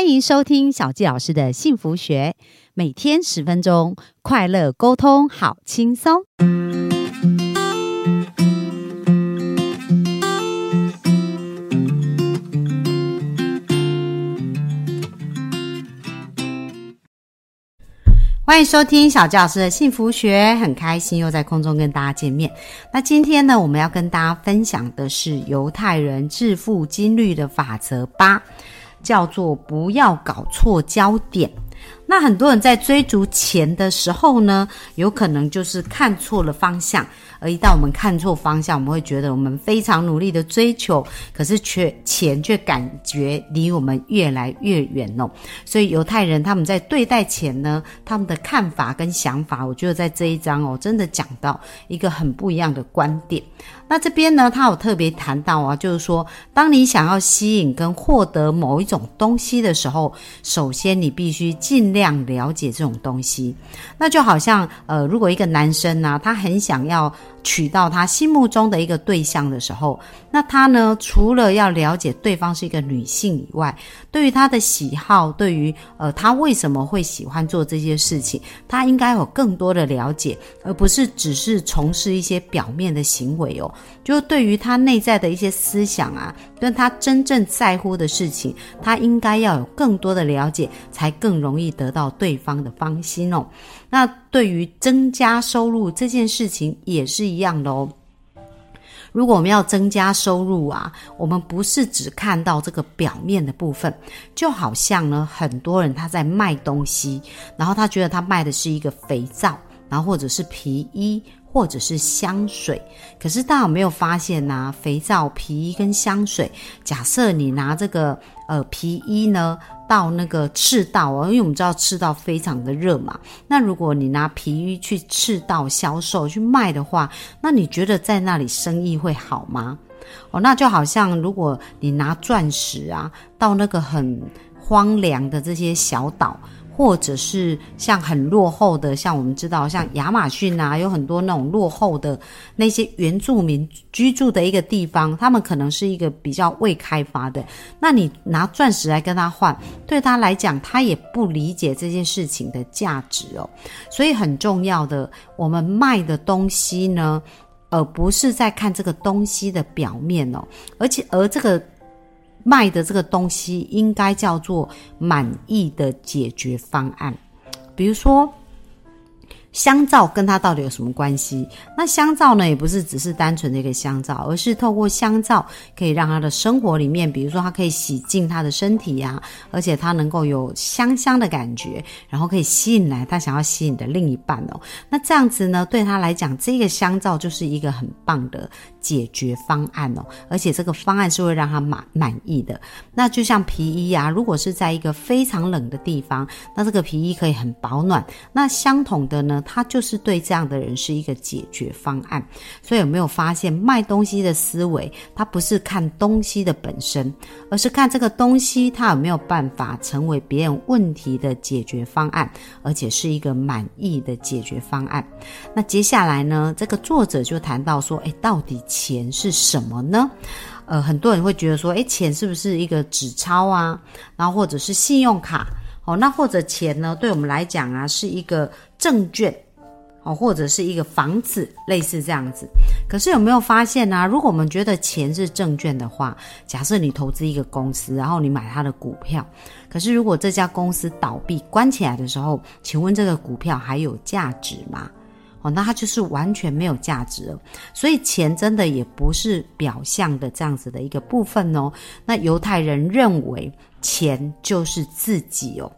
欢迎收听小纪老师的幸福学，每天十分钟，快乐沟通，好轻松。欢迎收听小纪老师的幸福学，很开心又在空中跟大家见面。那今天呢，我们要跟大家分享的是犹太人致富金律的法则八。叫做不要搞错焦点。那很多人在追逐钱的时候呢，有可能就是看错了方向。而一旦我们看错方向，我们会觉得我们非常努力的追求，可是却钱却感觉离我们越来越远哦。所以犹太人他们在对待钱呢，他们的看法跟想法，我觉得在这一章哦，真的讲到一个很不一样的观点。那这边呢，他有特别谈到啊，就是说，当你想要吸引跟获得某一种东西的时候，首先你必须尽量了解这种东西。那就好像呃，如果一个男生呢，他很想要。娶到他心目中的一个对象的时候，那他呢，除了要了解对方是一个女性以外，对于他的喜好，对于呃他为什么会喜欢做这些事情，他应该有更多的了解，而不是只是从事一些表面的行为哦。就对于他内在的一些思想啊，但他真正在乎的事情，他应该要有更多的了解，才更容易得到对方的芳心哦。那对于增加收入这件事情也是一样的哦。如果我们要增加收入啊，我们不是只看到这个表面的部分，就好像呢，很多人他在卖东西，然后他觉得他卖的是一个肥皂，然后或者是皮衣。或者是香水，可是大家有没有发现呢？肥皂、皮衣跟香水，假设你拿这个呃皮衣呢到那个赤道哦，因为我们知道赤道非常的热嘛。那如果你拿皮衣去赤道销售去卖的话，那你觉得在那里生意会好吗？哦，那就好像如果你拿钻石啊到那个很荒凉的这些小岛。或者是像很落后的，像我们知道，像亚马逊啊，有很多那种落后的那些原住民居住的一个地方，他们可能是一个比较未开发的。那你拿钻石来跟他换，对他来讲，他也不理解这件事情的价值哦。所以很重要的，我们卖的东西呢，而不是在看这个东西的表面哦，而且而这个。卖的这个东西应该叫做满意的解决方案，比如说。香皂跟它到底有什么关系？那香皂呢，也不是只是单纯的一个香皂，而是透过香皂可以让他的生活里面，比如说它可以洗净他的身体呀，而且它能够有香香的感觉，然后可以吸引来他想要吸引的另一半哦。那这样子呢，对他来讲，这个香皂就是一个很棒的解决方案哦，而且这个方案是会让他满满意的。那就像皮衣啊，如果是在一个非常冷的地方，那这个皮衣可以很保暖。那相同的呢？他就是对这样的人是一个解决方案，所以有没有发现卖东西的思维，它不是看东西的本身，而是看这个东西它有没有办法成为别人问题的解决方案，而且是一个满意的解决方案。那接下来呢，这个作者就谈到说，哎，到底钱是什么呢？呃，很多人会觉得说，哎，钱是不是一个纸钞啊？然后或者是信用卡？哦，那或者钱呢？对我们来讲啊，是一个证券，哦，或者是一个房子，类似这样子。可是有没有发现呢？如果我们觉得钱是证券的话，假设你投资一个公司，然后你买它的股票，可是如果这家公司倒闭关起来的时候，请问这个股票还有价值吗？哦，那它就是完全没有价值了。所以钱真的也不是表象的这样子的一个部分哦。那犹太人认为。钱就是自己哦，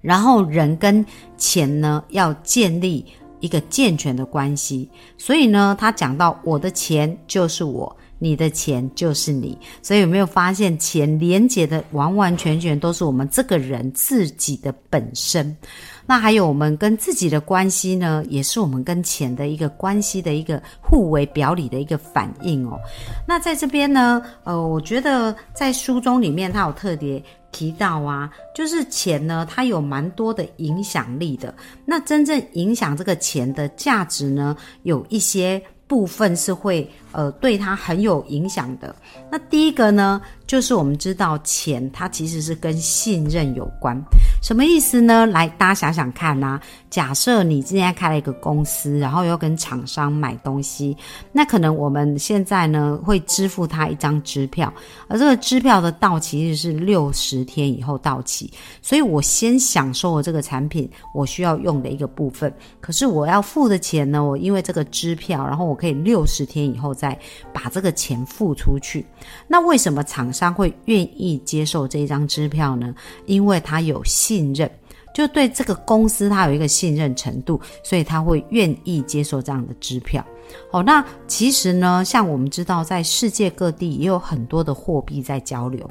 然后人跟钱呢要建立一个健全的关系，所以呢，他讲到我的钱就是我，你的钱就是你，所以有没有发现钱连接的完完全全都是我们这个人自己的本身？那还有我们跟自己的关系呢，也是我们跟钱的一个关系的一个互为表里的一个反应哦。那在这边呢，呃，我觉得在书中里面，他有特别提到啊，就是钱呢，它有蛮多的影响力的。那真正影响这个钱的价值呢，有一些部分是会呃对它很有影响的。那第一个呢，就是我们知道钱它其实是跟信任有关，什么意思呢？来，大家想想看呐。假设你今天开了一个公司，然后要跟厂商买东西，那可能我们现在呢会支付他一张支票，而这个支票的到期日是六十天以后到期，所以我先享受了这个产品我需要用的一个部分，可是我要付的钱呢，我因为这个支票，然后我可以六十天以后再把这个钱付出去。那为什么厂商会愿意接受这一张支票呢？因为他有信任。就对这个公司，他有一个信任程度，所以他会愿意接受这样的支票。哦，那其实呢，像我们知道，在世界各地也有很多的货币在交流。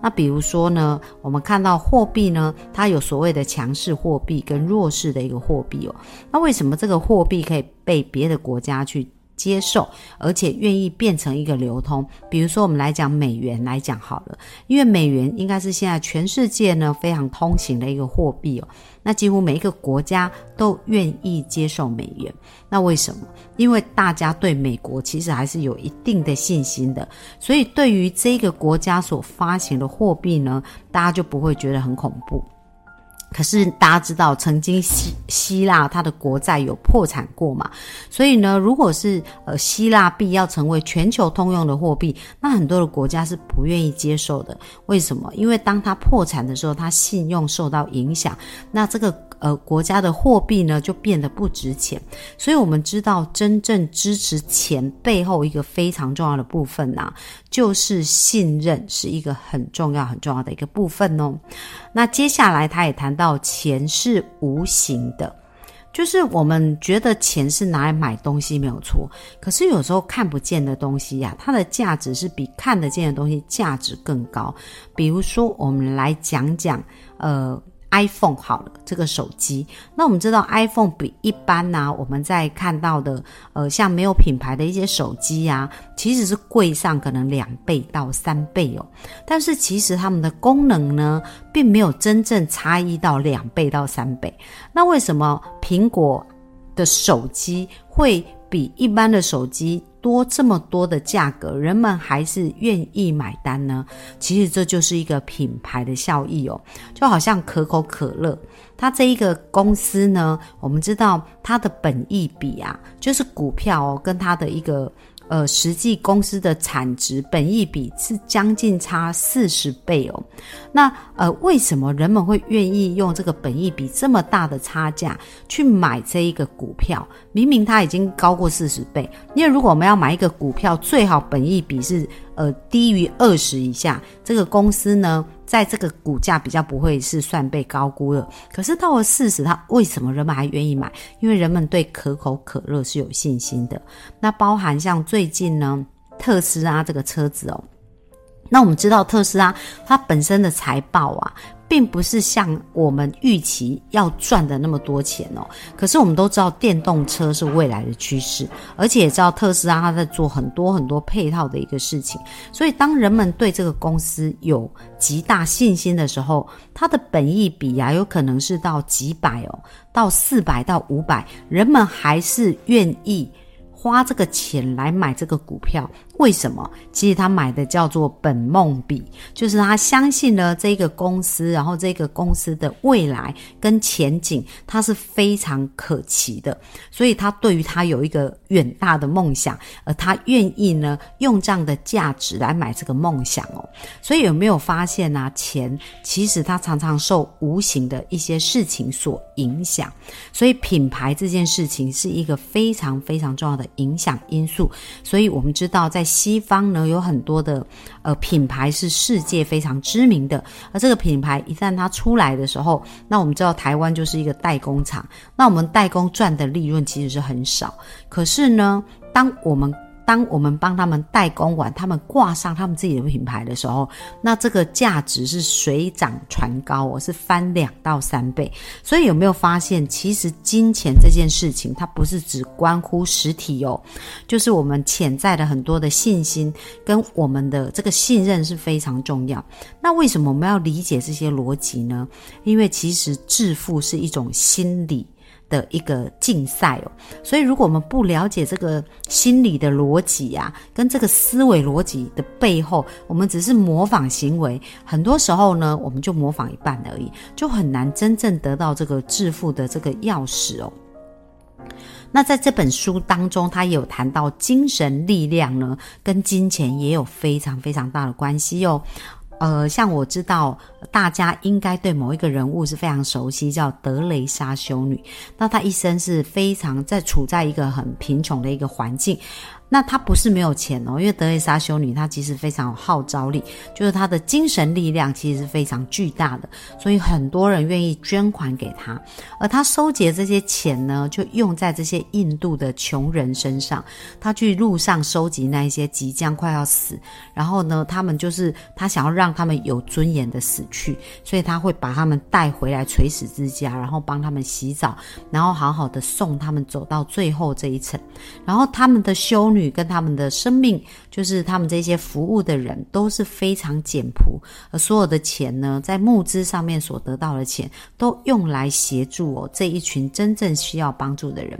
那比如说呢，我们看到货币呢，它有所谓的强势货币跟弱势的一个货币哦。那为什么这个货币可以被别的国家去？接受，而且愿意变成一个流通。比如说，我们来讲美元来讲好了，因为美元应该是现在全世界呢非常通行的一个货币哦。那几乎每一个国家都愿意接受美元。那为什么？因为大家对美国其实还是有一定的信心的，所以对于这个国家所发行的货币呢，大家就不会觉得很恐怖。可是大家知道，曾经希希腊它的国债有破产过嘛？所以呢，如果是呃希腊币要成为全球通用的货币，那很多的国家是不愿意接受的。为什么？因为当它破产的时候，它信用受到影响，那这个。呃，国家的货币呢就变得不值钱，所以我们知道真正支持钱背后一个非常重要的部分呐，就是信任是一个很重要很重要的一个部分哦。那接下来他也谈到钱是无形的，就是我们觉得钱是拿来买东西没有错，可是有时候看不见的东西呀，它的价值是比看得见的东西价值更高。比如说，我们来讲讲呃。iPhone 好了，这个手机，那我们知道 iPhone 比一般呢，我们在看到的，呃，像没有品牌的一些手机啊，其实是贵上可能两倍到三倍哦。但是其实它们的功能呢，并没有真正差异到两倍到三倍。那为什么苹果的手机会比一般的手机？多这么多的价格，人们还是愿意买单呢？其实这就是一个品牌的效益哦，就好像可口可乐，它这一个公司呢，我们知道它的本益比啊，就是股票哦，跟它的一个。呃，实际公司的产值本益比是将近差四十倍哦。那呃，为什么人们会愿意用这个本益比这么大的差价去买这一个股票？明明它已经高过四十倍。因为如果我们要买一个股票，最好本益比是呃低于二十以下，这个公司呢。在这个股价比较不会是算被高估了，可是到了四十，它为什么人们还愿意买？因为人们对可口可乐是有信心的。那包含像最近呢，特斯拉这个车子哦，那我们知道特斯拉它本身的财报啊。并不是像我们预期要赚的那么多钱哦。可是我们都知道电动车是未来的趋势，而且也知道特斯拉它在做很多很多配套的一个事情。所以当人们对这个公司有极大信心的时候，它的本益比啊，有可能是到几百哦，到四百到五百，人们还是愿意花这个钱来买这个股票。为什么？其实他买的叫做本梦比，就是他相信了这个公司，然后这个公司的未来跟前景，他是非常可期的，所以他对于他有一个远大的梦想，而他愿意呢用这样的价值来买这个梦想哦。所以有没有发现呢？钱其实它常常受无形的一些事情所影响，所以品牌这件事情是一个非常非常重要的影响因素。所以我们知道在西方呢有很多的呃品牌是世界非常知名的，而这个品牌一旦它出来的时候，那我们知道台湾就是一个代工厂，那我们代工赚的利润其实是很少，可是呢，当我们当我们帮他们代工完，他们挂上他们自己的品牌的时候，那这个价值是水涨船高哦，是翻两到三倍。所以有没有发现，其实金钱这件事情，它不是只关乎实体哦，就是我们潜在的很多的信心跟我们的这个信任是非常重要。那为什么我们要理解这些逻辑呢？因为其实致富是一种心理。的一个竞赛哦。所以，如果我们不了解这个心理的逻辑啊，跟这个思维逻辑的背后，我们只是模仿行为，很多时候呢，我们就模仿一半而已，就很难真正得到这个致富的这个钥匙哦。那在这本书当中，他有谈到精神力量呢，跟金钱也有非常非常大的关系哦。呃，像我知道大家应该对某一个人物是非常熟悉，叫德雷莎修女。那她一生是非常在处在一个很贫穷的一个环境。那她不是没有钱哦，因为德蕾莎修女她其实非常有号召力，就是她的精神力量其实是非常巨大的，所以很多人愿意捐款给她。而她收集这些钱呢，就用在这些印度的穷人身上。她去路上收集那一些即将快要死，然后呢，他们就是她想要让他们有尊严的死去，所以她会把他们带回来垂死之家，然后帮他们洗澡，然后好好的送他们走到最后这一层，然后他们的修。女跟他们的生命，就是他们这些服务的人都是非常简朴，而所有的钱呢，在募资上面所得到的钱，都用来协助哦这一群真正需要帮助的人。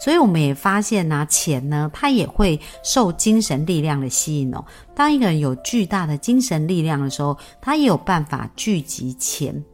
所以我们也发现呢，钱呢，它也会受精神力量的吸引哦。当一个人有巨大的精神力量的时候，他也有办法聚集钱。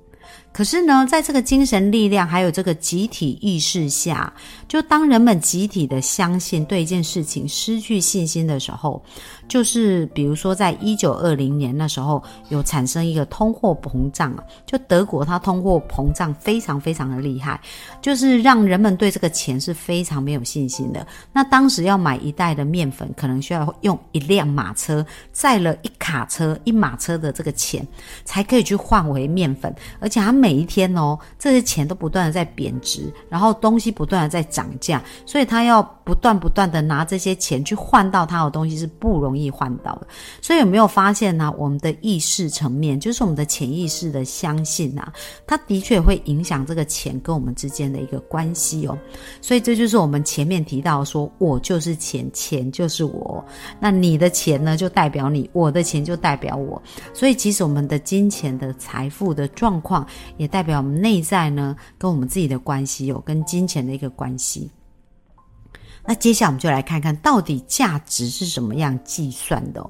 可是呢，在这个精神力量还有这个集体意识下，就当人们集体的相信对一件事情失去信心的时候。就是比如说，在一九二零年那时候，有产生一个通货膨胀啊，就德国它通货膨胀非常非常的厉害，就是让人们对这个钱是非常没有信心的。那当时要买一袋的面粉，可能需要用一辆马车载了一卡车一马车的这个钱，才可以去换回面粉。而且它每一天哦，这些钱都不断的在贬值，然后东西不断的在涨价，所以他要不断不断的拿这些钱去换到他的东西是不容。容易换到的，所以有没有发现呢？我们的意识层面，就是我们的潜意识的相信啊，它的确会影响这个钱跟我们之间的一个关系哦。所以这就是我们前面提到说，我就是钱，钱就是我。那你的钱呢，就代表你；我的钱就代表我。所以其实我们的金钱的财富的状况，也代表我们内在呢，跟我们自己的关系有跟金钱的一个关系。那接下来我们就来看看到底价值是怎么样计算的。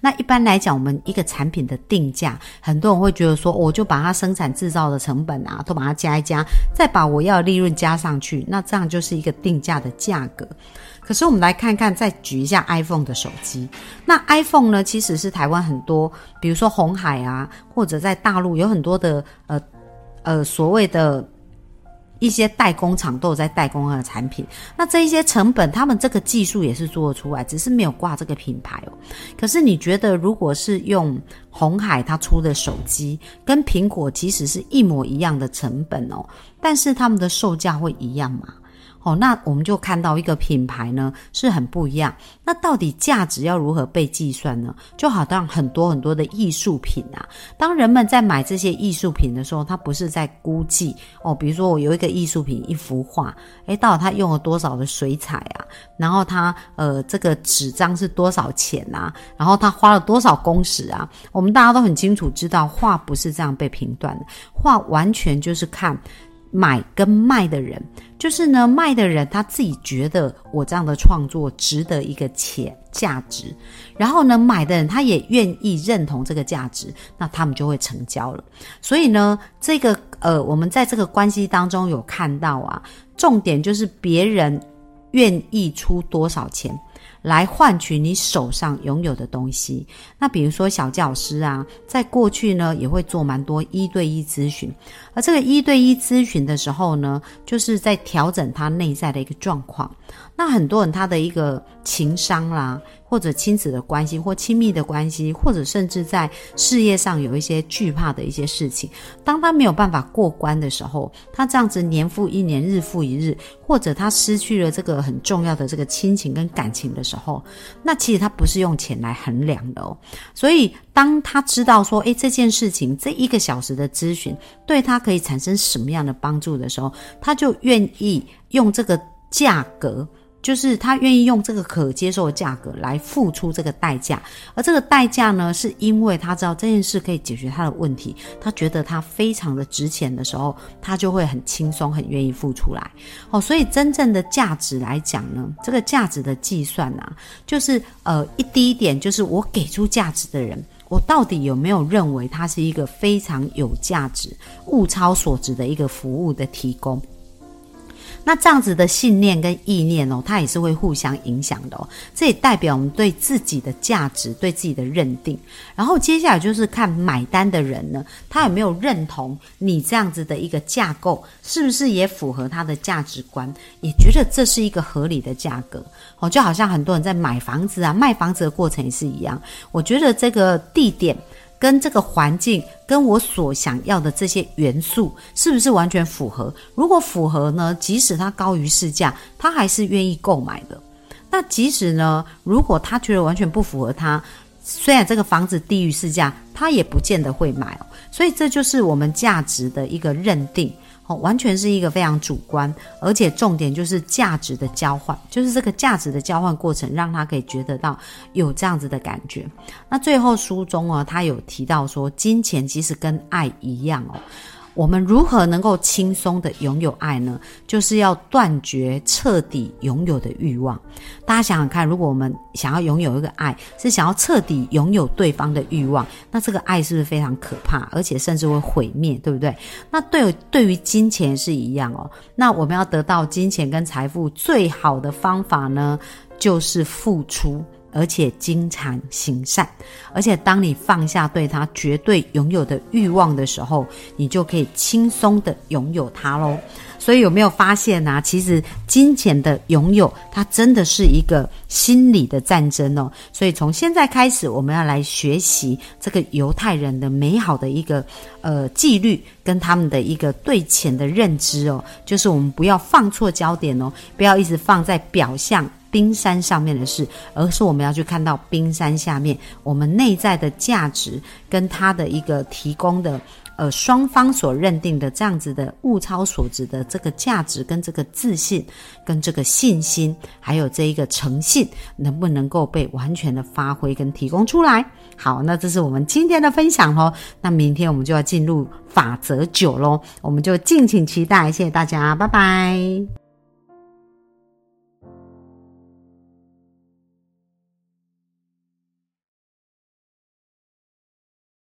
那一般来讲，我们一个产品的定价，很多人会觉得说，我就把它生产制造的成本啊，都把它加一加，再把我要的利润加上去，那这样就是一个定价的价格。可是我们来看看，再举一下 iPhone 的手机。那 iPhone 呢，其实是台湾很多，比如说红海啊，或者在大陆有很多的呃呃所谓的。一些代工厂都有在代工的产品，那这一些成本，他们这个技术也是做得出来，只是没有挂这个品牌哦。可是你觉得，如果是用红海它出的手机，跟苹果其实是一模一样的成本哦，但是他们的售价会一样吗？哦，那我们就看到一个品牌呢是很不一样。那到底价值要如何被计算呢？就好像很多很多的艺术品啊，当人们在买这些艺术品的时候，他不是在估计哦，比如说我有一个艺术品，一幅画，诶，到底他用了多少的水彩啊？然后他呃这个纸张是多少钱啊？然后他花了多少工时啊？我们大家都很清楚知道，画不是这样被评断的，画完全就是看。买跟卖的人，就是呢，卖的人他自己觉得我这样的创作值得一个钱价值，然后呢，买的人他也愿意认同这个价值，那他们就会成交了。所以呢，这个呃，我们在这个关系当中有看到啊，重点就是别人愿意出多少钱。来换取你手上拥有的东西。那比如说小教师啊，在过去呢也会做蛮多一对一咨询，而这个一对一咨询的时候呢，就是在调整他内在的一个状况。那很多人他的一个情商啦。或者亲子的关系，或亲密的关系，或者甚至在事业上有一些惧怕的一些事情，当他没有办法过关的时候，他这样子年复一年，日复一日，或者他失去了这个很重要的这个亲情跟感情的时候，那其实他不是用钱来衡量的哦。所以当他知道说，诶，这件事情这一个小时的咨询对他可以产生什么样的帮助的时候，他就愿意用这个价格。就是他愿意用这个可接受的价格来付出这个代价，而这个代价呢，是因为他知道这件事可以解决他的问题，他觉得他非常的值钱的时候，他就会很轻松、很愿意付出来。哦，所以真正的价值来讲呢，这个价值的计算啊，就是呃，一第一点就是我给出价值的人，我到底有没有认为他是一个非常有价值、物超所值的一个服务的提供。那这样子的信念跟意念哦，它也是会互相影响的哦。这也代表我们对自己的价值、对自己的认定。然后接下来就是看买单的人呢，他有没有认同你这样子的一个架构，是不是也符合他的价值观，也觉得这是一个合理的价格哦。就好像很多人在买房子啊、卖房子的过程也是一样。我觉得这个地点。跟这个环境，跟我所想要的这些元素，是不是完全符合？如果符合呢，即使它高于市价，他还是愿意购买的。那即使呢，如果他觉得完全不符合他，虽然这个房子低于市价，他也不见得会买。所以这就是我们价值的一个认定。完全是一个非常主观，而且重点就是价值的交换，就是这个价值的交换过程，让他可以觉得到有这样子的感觉。那最后书中啊，他有提到说，金钱其实跟爱一样哦。我们如何能够轻松的拥有爱呢？就是要断绝彻底拥有的欲望。大家想想看，如果我们想要拥有一个爱，是想要彻底拥有对方的欲望，那这个爱是不是非常可怕，而且甚至会毁灭，对不对？那对对于金钱是一样哦。那我们要得到金钱跟财富最好的方法呢，就是付出。而且经常行善，而且当你放下对他绝对拥有的欲望的时候，你就可以轻松的拥有它喽。所以有没有发现呢？其实金钱的拥有，它真的是一个心理的战争哦。所以从现在开始，我们要来学习这个犹太人的美好的一个呃纪律，跟他们的一个对钱的认知哦。就是我们不要放错焦点哦，不要一直放在表象。冰山上面的事，而是我们要去看到冰山下面我们内在的价值，跟它的一个提供的，呃，双方所认定的这样子的物超所值的这个价值，跟这个自信，跟这个信心，还有这一个诚信，能不能够被完全的发挥跟提供出来？好，那这是我们今天的分享喽。那明天我们就要进入法则九喽，我们就敬请期待。谢谢大家，拜拜。